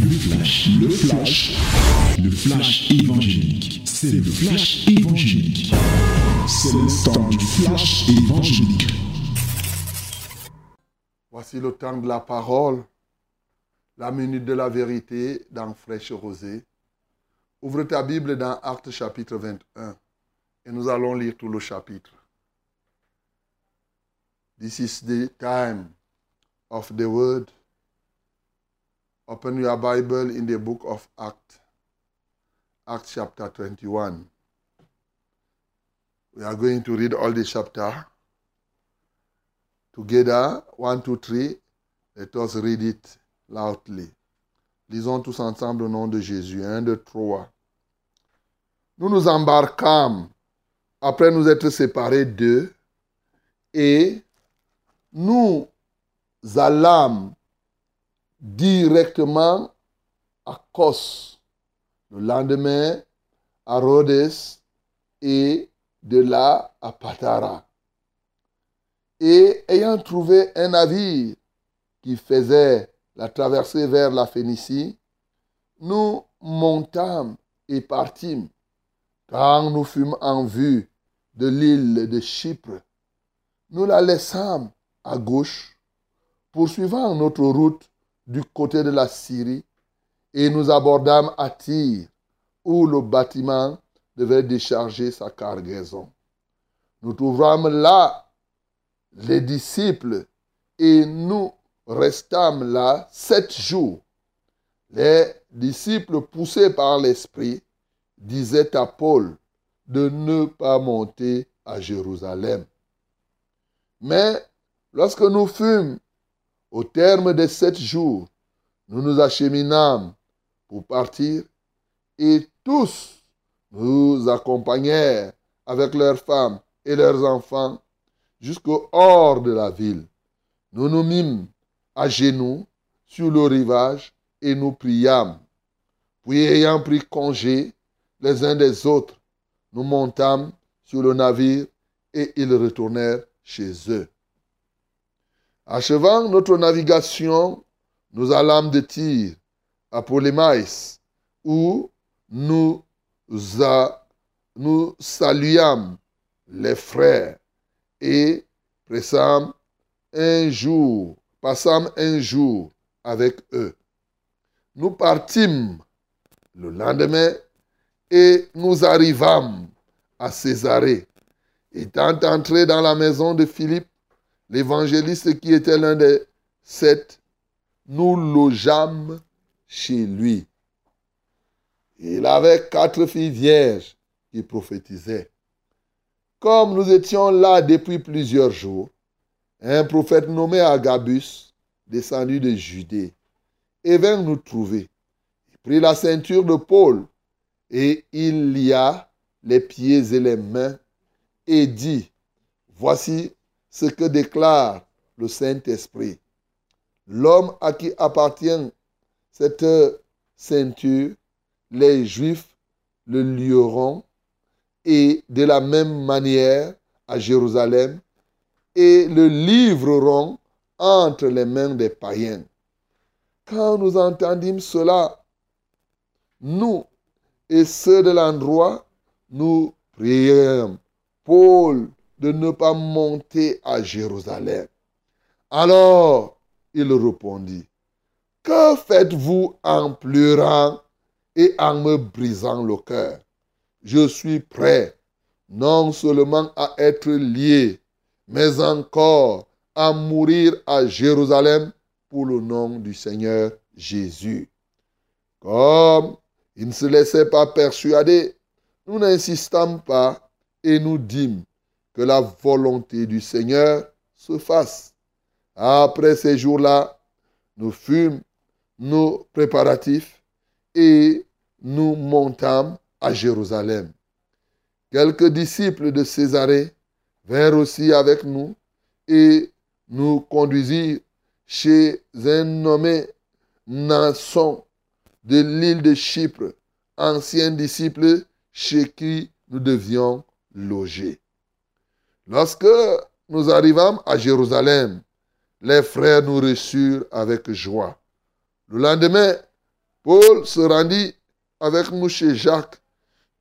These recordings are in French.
Le flash, le flash, le flash évangélique. C'est le flash évangélique. C'est le temps du flash évangélique. Voici le temps de la parole, la minute de la vérité dans Fraîche Rosée. Ouvre ta Bible dans Actes chapitre 21 et nous allons lire tout le chapitre. This is the time of the word. Open your Bible in the book of Acts, Acts chapter 21. We are going to read all the chapter together. One, two, three. Let us read it loudly. Lisons tous ensemble au nom de Jésus. Un, deux, trois. Nous nous embarquâmes après nous être séparés d'eux et nous allâmes directement à Kos. Le lendemain, à Rhodes et de là à Patara. Et ayant trouvé un navire qui faisait la traversée vers la Phénicie, nous montâmes et partîmes. Quand nous fûmes en vue de l'île de Chypre, nous la laissâmes à gauche, poursuivant notre route du côté de la Syrie, et nous abordâmes à Tyr, où le bâtiment devait décharger sa cargaison. Nous trouvâmes là les disciples et nous restâmes là sept jours. Les disciples, poussés par l'Esprit, disaient à Paul de ne pas monter à Jérusalem. Mais lorsque nous fûmes au terme de sept jours, nous nous acheminâmes pour partir et tous nous accompagnèrent avec leurs femmes et leurs enfants jusqu'au hors de la ville. Nous nous mîmes à genoux sur le rivage et nous priâmes. Puis ayant pris congé les uns des autres, nous montâmes sur le navire et ils retournèrent chez eux. Achevant notre navigation, nous allâmes de Tyr à Polémaïs, où nous, nous saluâmes les frères et pressâmes un jour, passâmes un jour avec eux. Nous partîmes le lendemain et nous arrivâmes à Césarée. Étant entrés dans la maison de Philippe, l'évangéliste qui était l'un des sept, nous logeâmes chez lui. Il avait quatre filles vierges qui prophétisaient. Comme nous étions là depuis plusieurs jours, un prophète nommé Agabus, descendu de Judée, et vint nous trouver. Il prit la ceinture de Paul et il lia les pieds et les mains et dit, Voici ce que déclare le Saint-Esprit. L'homme à qui appartient cette ceinture, les Juifs le lieront et de la même manière à Jérusalem et le livreront entre les mains des païens. Quand nous entendîmes cela, nous et ceux de l'endroit, nous prions Paul de ne pas monter à Jérusalem. Alors il répondit, Que faites-vous en pleurant et en me brisant le cœur? Je suis prêt non seulement à être lié, mais encore à mourir à Jérusalem pour le nom du Seigneur Jésus. Comme il ne se laissait pas persuader, nous n'insistâmes pas et nous dîmes que la volonté du Seigneur se fasse. Après ces jours-là, nous fûmes nos préparatifs et nous montâmes à Jérusalem. Quelques disciples de Césarée vinrent aussi avec nous et nous conduisirent chez un nommé Nasson de l'île de Chypre, ancien disciple chez qui nous devions loger. Lorsque nous arrivâmes à Jérusalem, les frères nous reçurent avec joie. Le lendemain, Paul se rendit avec nous chez Jacques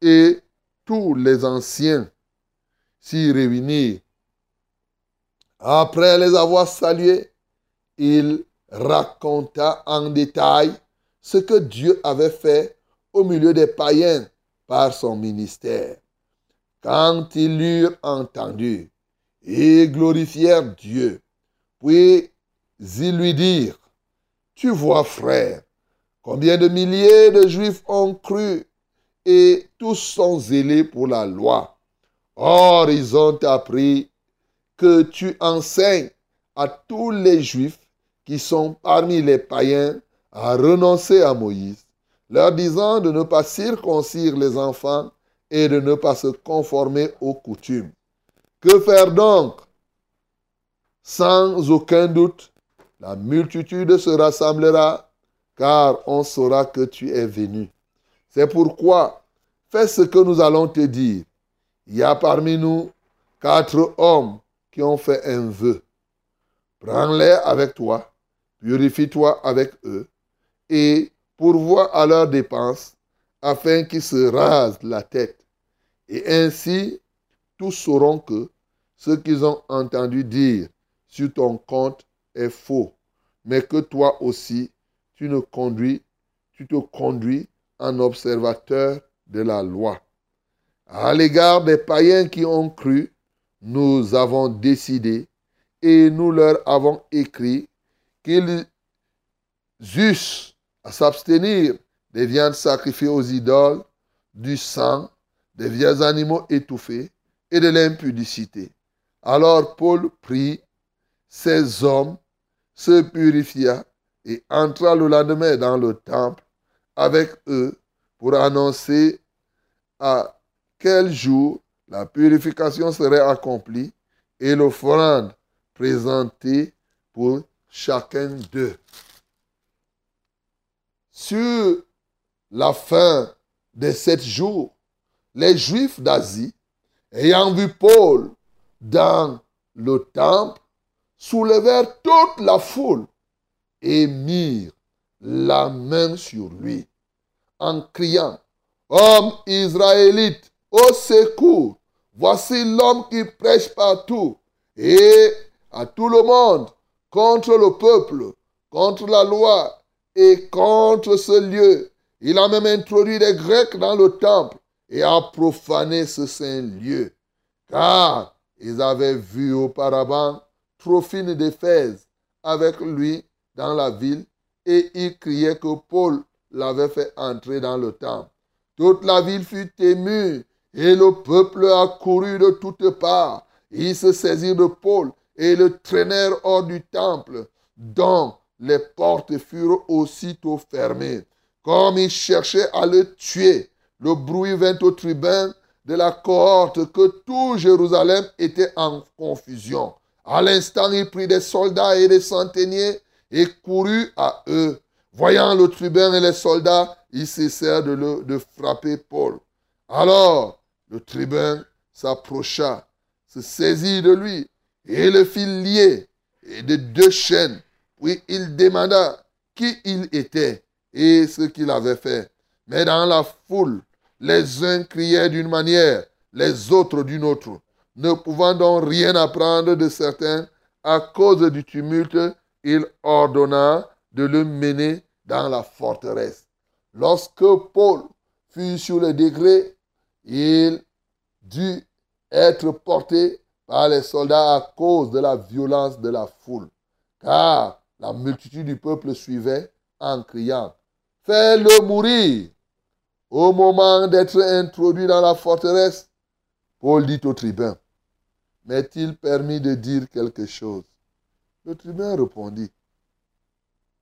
et tous les anciens s'y réunirent. Après les avoir salués, il raconta en détail ce que Dieu avait fait au milieu des païens par son ministère. Quand ils l'eurent entendu, ils glorifièrent Dieu. Puis ils lui dirent, Tu vois, frère, combien de milliers de Juifs ont cru et tous sont zélés pour la loi. Or, ils ont appris que tu enseignes à tous les Juifs qui sont parmi les païens à renoncer à Moïse, leur disant de ne pas circoncire les enfants et de ne pas se conformer aux coutumes. Que faire donc? Sans aucun doute, la multitude se rassemblera, car on saura que tu es venu. C'est pourquoi, fais ce que nous allons te dire. Il y a parmi nous quatre hommes qui ont fait un vœu. Prends-les avec toi, purifie-toi avec eux, et pourvois à leurs dépenses, afin qu'ils se rasent la tête. Et ainsi, tous sauront que ce qu'ils ont entendu dire sur ton compte est faux, mais que toi aussi, tu ne conduis, tu te conduis en observateur de la loi. À l'égard des païens qui ont cru, nous avons décidé et nous leur avons écrit qu'ils eussent à s'abstenir des viandes sacrifiées aux idoles, du sang, des vieux animaux étouffés et de l'impudicité. Alors Paul prit ces hommes, se purifia et entra le lendemain dans le temple avec eux pour annoncer à quel jour la purification serait accomplie et l'offrande présentée pour chacun d'eux. Sur la fin de sept jours, les Juifs d'Asie, ayant vu Paul dans le temple, soulevèrent toute la foule et mirent la main sur lui en criant, Homme israélite, au secours, voici l'homme qui prêche partout et à tout le monde contre le peuple, contre la loi et contre ce lieu. Il a même introduit des Grecs dans le temple et a profané ce saint lieu. Car ils avaient vu auparavant Trophine d'Éphèse avec lui dans la ville et ils criaient que Paul l'avait fait entrer dans le temple. Toute la ville fut émue et le peuple accourut de toutes parts. Ils se saisirent de Paul et le traînèrent hors du temple, dont les portes furent aussitôt fermées. Comme ils cherchaient à le tuer, le bruit vint au tribun de la cohorte que tout Jérusalem était en confusion. À l'instant, il prit des soldats et des centeniers et courut à eux. Voyant le tribun et les soldats, ils cessèrent de, frapper Paul. Alors, le tribun s'approcha, se saisit de lui et le fit lier et de deux chaînes. Puis il demanda qui il était et ce qu'il avait fait. Mais dans la foule, les uns criaient d'une manière, les autres d'une autre. Ne pouvant donc rien apprendre de certains, à cause du tumulte, il ordonna de le mener dans la forteresse. Lorsque Paul fut sur le degré, il dut être porté par les soldats à cause de la violence de la foule, car la multitude du peuple suivait en criant, Fais-le mourir. Au moment d'être introduit dans la forteresse, Paul dit au tribun, M'est-il permis de dire quelque chose? Le tribun répondit,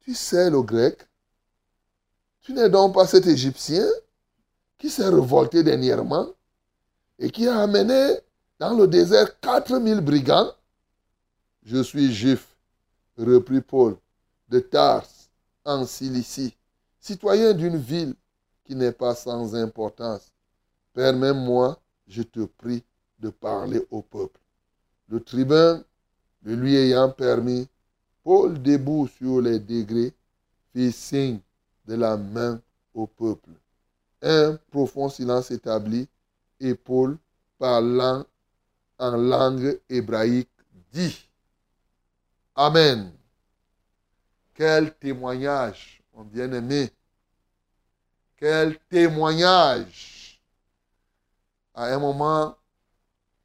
Tu sais le grec? Tu n'es donc pas cet Égyptien qui s'est révolté dernièrement et qui a amené dans le désert 4000 brigands? Je suis juif, reprit Paul, de Tars, en Cilicie, citoyen d'une ville qui n'est pas sans importance. Permets-moi, je te prie, de parler au peuple. Le tribun, le lui ayant permis, Paul, debout sur les degrés, fit signe de la main au peuple. Un profond silence établi et Paul, parlant en langue hébraïque, dit Amen. Quel témoignage, mon bien-aimé. Quel témoignage. À un moment,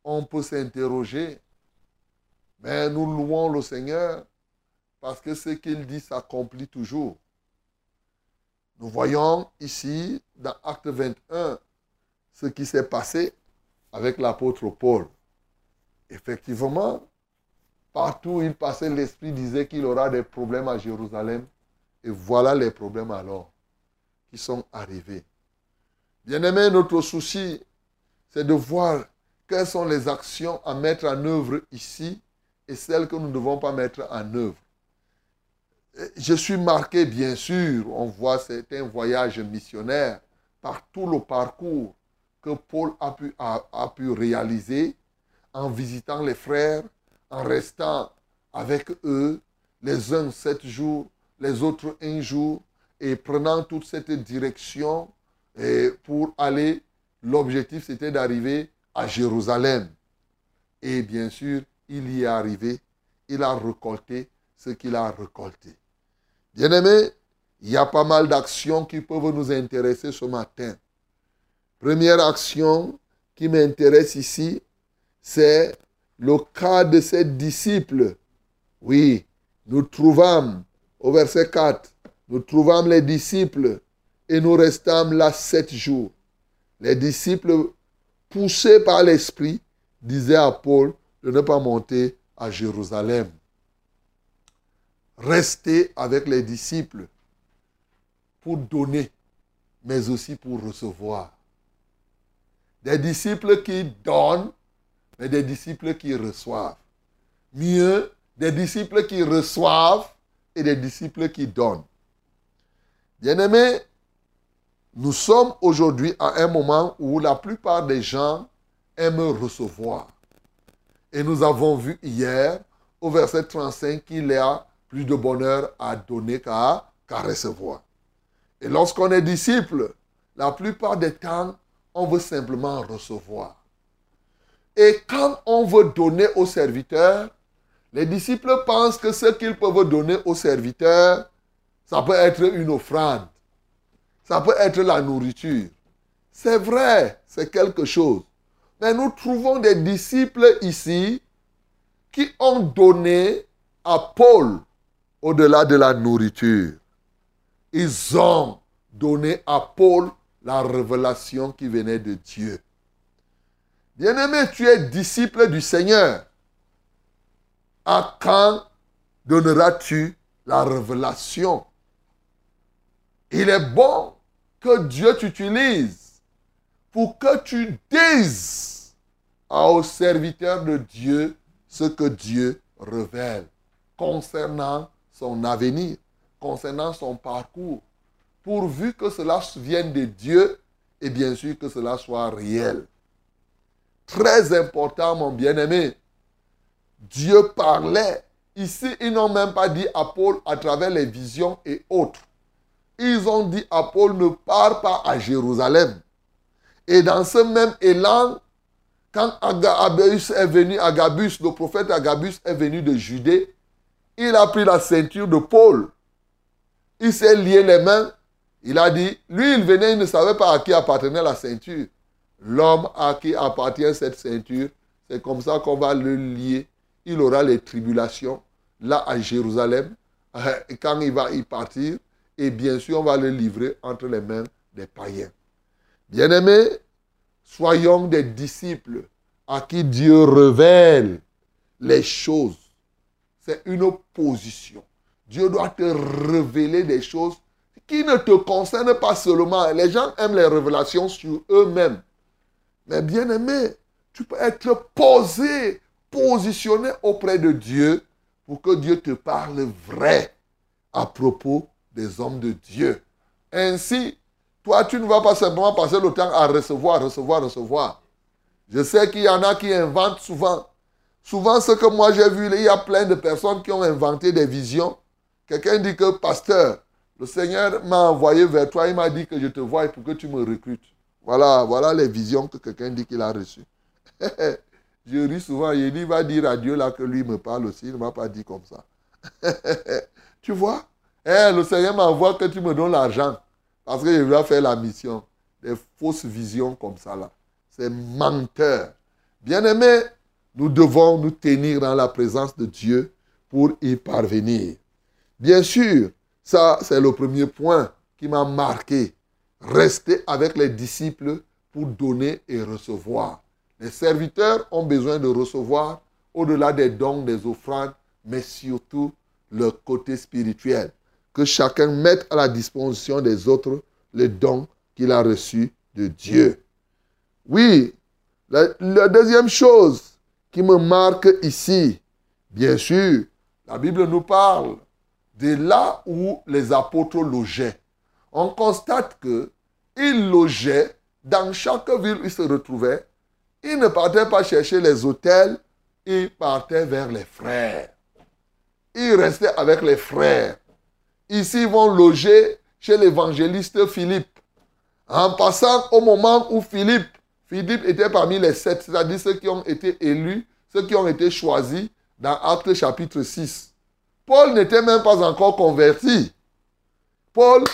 on peut s'interroger, mais nous louons le Seigneur parce que ce qu'il dit s'accomplit toujours. Nous voyons ici, dans Acte 21, ce qui s'est passé avec l'apôtre Paul. Effectivement, partout où il passait, l'Esprit disait qu'il aura des problèmes à Jérusalem. Et voilà les problèmes alors qui sont arrivés. Bien-aimé, notre souci, c'est de voir quelles sont les actions à mettre en œuvre ici et celles que nous ne devons pas mettre en œuvre. Je suis marqué, bien sûr, on voit certains voyages missionnaires par tout le parcours que Paul a pu, a, pu réaliser en visitant les frères, en restant avec eux, les uns sept jours, les autres un jour, et prenant toute cette direction et pour aller, l'objectif c'était d'arriver à Jérusalem. Et bien sûr, il y est arrivé, il a récolté ce qu'il a récolté. Bien-aimés, il y a pas mal d'actions qui peuvent nous intéresser ce matin. Première action qui m'intéresse ici, c'est le cas de ces disciples. Oui, nous trouvons au verset 4, nous trouvons les disciples et nous restâmes là sept jours. Les disciples, poussés par l'Esprit, disaient à Paul de ne pas monter à Jérusalem. Rester avec les disciples pour donner, mais aussi pour recevoir. Des disciples qui donnent, mais des disciples qui reçoivent. Mieux, des disciples qui reçoivent et des disciples qui donnent. Bien-aimés, nous sommes aujourd'hui à un moment où la plupart des gens aiment recevoir. Et nous avons vu hier au verset 35 qu'il y a plus de bonheur à donner qu'à recevoir. Et lorsqu'on est disciple, la plupart des temps, on veut simplement recevoir. Et quand on veut donner aux serviteurs, les disciples pensent que ce qu'ils peuvent donner aux serviteurs, ça peut être une offrande. Ça peut être la nourriture. C'est vrai, c'est quelque chose. Mais nous trouvons des disciples ici qui ont donné à Paul au-delà de la nourriture. Ils ont donné à Paul la révélation qui venait de Dieu. Bien-aimé, tu es disciple du Seigneur. À quand donneras-tu la révélation? Il est bon que Dieu t'utilise pour que tu dises aux serviteurs de Dieu ce que Dieu révèle concernant son avenir, concernant son parcours, pourvu que cela vienne de Dieu et bien sûr que cela soit réel. Très important, mon bien-aimé. Dieu parlait. Ici, ils n'ont même pas dit à Paul à travers les visions et autres. Ils ont dit à Paul, ne pars pas à Jérusalem. Et dans ce même élan, quand Agabus est venu, Agabus, le prophète Agabus est venu de Judée, il a pris la ceinture de Paul. Il s'est lié les mains. Il a dit, lui, il venait, il ne savait pas à qui appartenait la ceinture. L'homme à qui appartient cette ceinture, c'est comme ça qu'on va le lier. Il aura les tribulations là à Jérusalem. Quand il va y partir, et bien sûr, on va le livrer entre les mains des païens. Bien-aimés, soyons des disciples à qui Dieu révèle les choses. C'est une position. Dieu doit te révéler des choses qui ne te concernent pas seulement. Les gens aiment les révélations sur eux-mêmes. Mais bien aimé, tu peux être posé, positionné auprès de Dieu pour que Dieu te parle vrai à propos des hommes de Dieu. Ainsi, toi, tu ne vas pas simplement passer le temps à recevoir, recevoir, recevoir. Je sais qu'il y en a qui inventent souvent. Souvent, ce que moi j'ai vu, il y a plein de personnes qui ont inventé des visions. Quelqu'un dit que, pasteur, Le Seigneur m'a envoyé vers toi, il m'a dit que je te vois pour que tu me recrutes. Voilà, voilà les visions que quelqu'un dit qu'il a reçues. je ris souvent, il va dire à Dieu là que lui me parle aussi, il ne m'a pas dit comme ça. tu vois? Eh, Le Seigneur m'envoie que tu me donnes l'argent parce que je dois faire la mission. Des fausses visions comme ça là. C'est menteur. Bien-aimés, nous devons nous tenir dans la présence de Dieu pour y parvenir. Bien sûr, ça c'est le premier point qui m'a marqué. Rester avec les disciples pour donner et recevoir. Les serviteurs ont besoin de recevoir au-delà des dons, des offrandes, mais surtout le côté spirituel. Que chacun mette à la disposition des autres les dons qu'il a reçus de Dieu. Oui, la, deuxième chose qui me marque ici, bien sûr, la Bible nous parle de là où les apôtres logeaient. On constate qu'ils logeaient dans chaque ville où ils se retrouvaient. Ils ne partaient pas chercher les hôtels, ils partaient vers les frères. Ils restaient avec les frères. Ici, ils vont loger chez l'évangéliste Philippe. En passant au moment où Philippe, Philippe était parmi les sept, c'est-à-dire ceux qui ont été élus, ceux qui ont été choisis dans Actes chapitre 6. Paul n'était même pas encore converti. Paul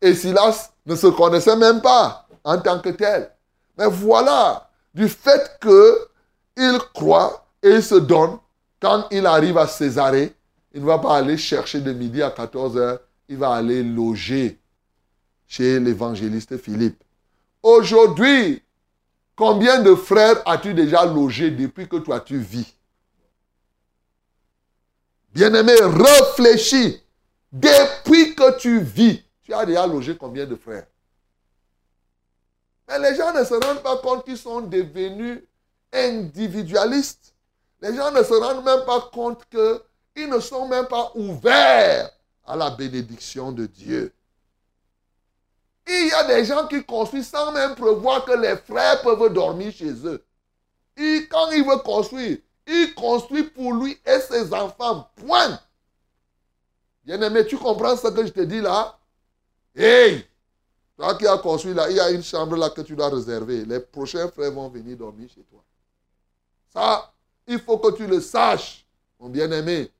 et Silas ne se connaissaient même pas en tant que tels. Mais voilà, du fait qu'il croit et il se donne, quand il arrive à Césarée, il ne va pas aller chercher de midi à 14 heures, il va aller loger chez l'évangéliste Philippe. Aujourd'hui, combien de frères as-tu déjà logé depuis que toi tu vis? Bien-aimé, réfléchis. Depuis que tu vis, tu as déjà logé combien de frères? Mais les gens ne se rendent pas compte qu'ils sont devenus individualistes. Les gens ne se rendent même pas compte qu'ils ne sont même pas ouverts à la bénédiction de Dieu. Il y a des gens qui construisent sans même prévoir que les frères peuvent dormir chez eux. Quand il veut construire, il construit pour lui et ses enfants. Point. Bien-aimé, tu comprends ce que je te dis là? Hey Toi qui as construit là, il y a une chambre là que tu dois réserver. Les prochains frères vont venir dormir chez toi. Ça, il faut que tu le saches, mon bien-aimé.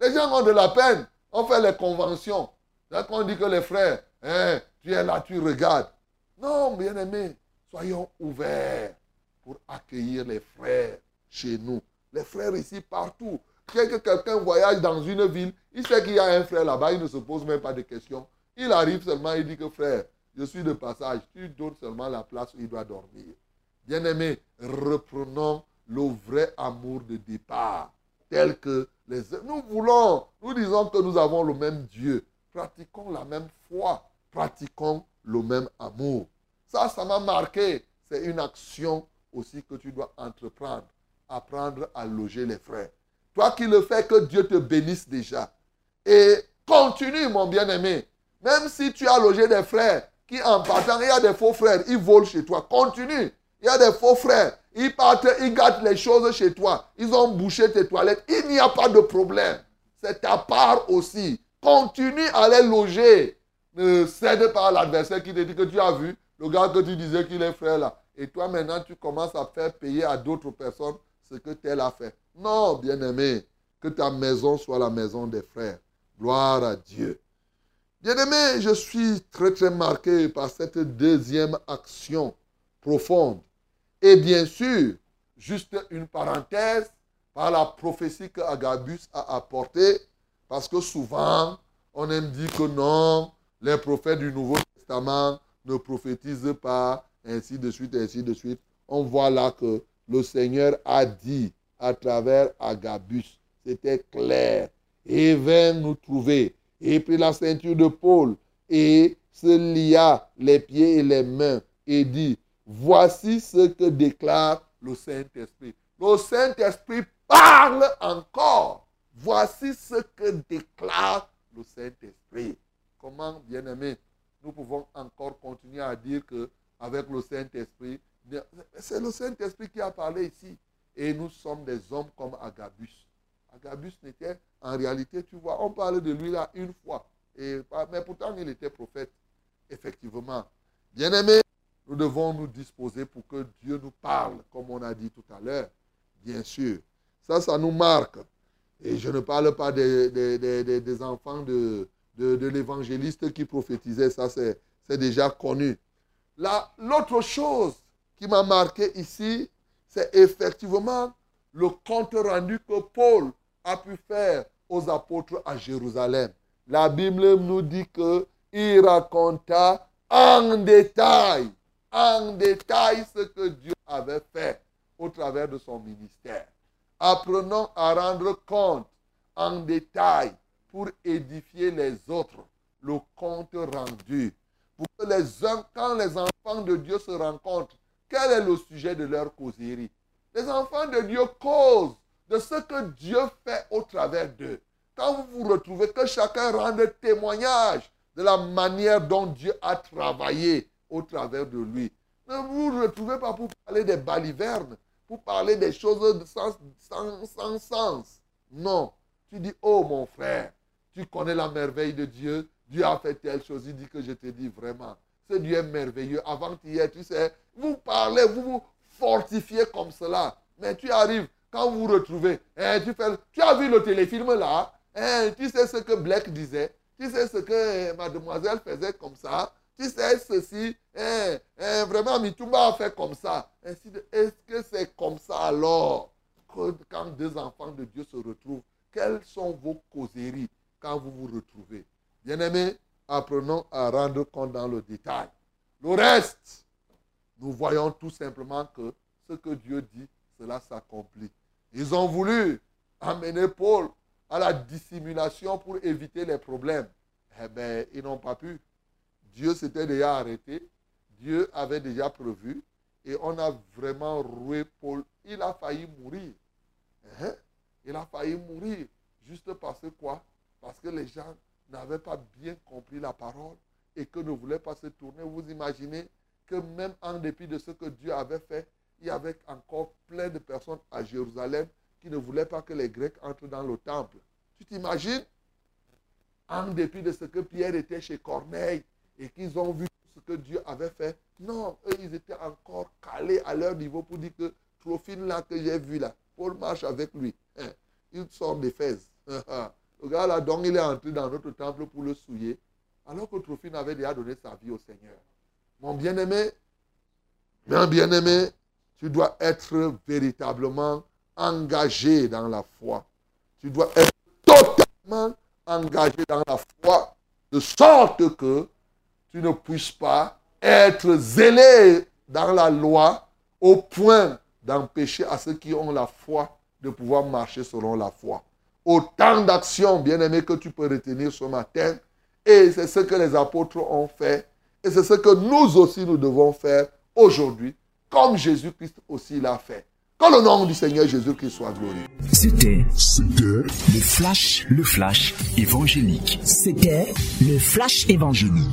Les gens ont de la peine. On fait les conventions. Là, on dit que les frères, hein, tu es là, tu regardes. Non, bien-aimé, soyons ouverts pour accueillir les frères chez nous. Les frères ici, partout. Dès que quelqu'un voyage dans une ville, il sait qu'il y a un frère là-bas, il ne se pose même pas de questions. Il arrive seulement, il dit que frère, je suis de passage, tu donnes seulement la place où il doit dormir. Bien-aimé, reprenons le vrai amour de départ, tel que les... Nous voulons, nous disons que nous avons le même Dieu. Pratiquons la même foi, pratiquons le même amour. Ça, ça m'a marqué. C'est une action aussi que tu dois entreprendre apprendre à loger les frères. Toi qui le fais, que Dieu te bénisse déjà. Et continue, mon bien-aimé. Même si tu as logé des frères qui, en partant, il y a des faux frères, ils volent chez toi. Continue. Il y a des faux frères. Ils partent, ils gâtent les choses chez toi. Ils ont bouché tes toilettes. Il n'y a pas de problème. C'est ta part aussi. Continue à les loger. Ne cède pas à l'adversaire qui te dit que tu as vu le gars que tu disais qu'il est frère là. Et toi maintenant, tu commences à faire payer à d'autres personnes ce que tel a fait. Non, bien-aimé, que ta maison soit la maison des frères. Gloire à Dieu. Bien-aimé, je suis très très marqué par cette deuxième action profonde. Et bien sûr, juste une parenthèse, par la prophétie que Agabus a apportée, parce que souvent, on aime dire que non, les prophètes du Nouveau Testament ne prophétisent pas, ainsi de suite, ainsi de suite. On voit là que le Seigneur a dit à travers Agabus, c'était clair, et vint nous trouver, et prit la ceinture de Paul, et se lia les pieds et les mains, et dit, voici ce que déclare le Saint-Esprit. Le Saint-Esprit parle encore. Voici ce que déclare le Saint-Esprit. Comment, bien aimé, nous pouvons encore continuer à dire que avec le Saint-Esprit, c'est le Saint-Esprit qui a parlé ici. Et nous sommes des hommes comme Agabus. Agabus n'était, en réalité, tu vois, on parle de lui là une fois. Et, mais pourtant, il était prophète, effectivement. Bien-aimés, nous devons nous disposer pour que Dieu nous parle, comme on a dit tout à l'heure, bien sûr. Ça, ça nous marque. Et je ne parle pas des, des, enfants de, de, l'évangéliste qui prophétisait, ça c'est déjà connu. L'autre chose qui m'a marqué ici, c'est effectivement le compte rendu que Paul a pu faire aux apôtres à Jérusalem. La Bible nous dit qu'il raconta en détail, en détail ce que Dieu avait fait au travers de son ministère. Apprenons à rendre compte en détail pour édifier les autres le compte rendu. Pour que les uns, quand les enfants de Dieu se rencontrent, quel est le sujet de leur causerie? Les enfants de Dieu causent de ce que Dieu fait au travers d'eux. Quand vous vous retrouvez, que chacun rende témoignage de la manière dont Dieu a travaillé au travers de lui. Ne vous retrouvez pas pour parler des balivernes, pour parler des choses sans, sans sens. Non. Tu dis, oh mon frère, tu connais la merveille de Dieu. Dieu a fait telle chose. Il dit que je te dis vraiment. Ce Dieu est merveilleux. Avant-hier, tu sais, vous parlez, vous vous fortifiez comme cela. Mais tu arrives, quand vous vous retrouvez, hein, tu, as vu le téléfilm là hein, Tu sais ce que Black disait Tu sais ce que mademoiselle faisait comme ça Tu sais ceci hein, hein, Vraiment, Mitumba a fait comme ça. Est-ce que c'est comme ça alors quand deux enfants de Dieu se retrouvent Quelles sont vos causeries quand vous vous retrouvez? Bien-aimés, apprenons à rendre compte dans le détail. Le reste, nous voyons tout simplement que ce que Dieu dit, cela s'accomplit. Ils ont voulu amener Paul à la dissimulation pour éviter les problèmes. Eh bien, ils n'ont pas pu. Dieu s'était déjà arrêté. Dieu avait déjà prévu. Et on a vraiment roué Paul. Il a failli mourir. Hein? Il a failli mourir. Juste parce que quoi? Parce que les gens n'avaient pas bien compris la parole et que ne voulaient pas se tourner. Vous imaginez que même en dépit de ce que Dieu avait fait, il y avait encore plein de personnes à Jérusalem qui ne voulaient pas que les Grecs entrent dans le temple. Tu t'imagines? En dépit de ce que Pierre était chez Corneille et qu'ils ont vu ce que Dieu avait fait. Non, eux, ils étaient encore calés à leur niveau pour dire que Trophine là que j'ai vu là, Paul marche avec lui. Hein, il sort d'Éphèse. le gars là, donc il est entré dans notre temple pour le souiller, alors que Trophine avait déjà donné sa vie au Seigneur. Mon bien-aimé, mon bien-aimé, tu dois être véritablement engagé dans la foi. Tu dois être totalement engagé dans la foi, de sorte que tu ne puisses pas être zélé dans la loi au point d'empêcher à ceux qui ont la foi de pouvoir marcher selon la foi. Autant d'actions, bien-aimés, que tu peux retenir ce matin. Et c'est ce que les apôtres ont fait. Et c'est ce que nous aussi, nous devons faire aujourd'hui comme Jésus-Christ aussi l'a fait. Que le nom du Seigneur Jésus-Christ soit glorifié. C'était, le flash, le flash évangélique. C'était le flash évangélique.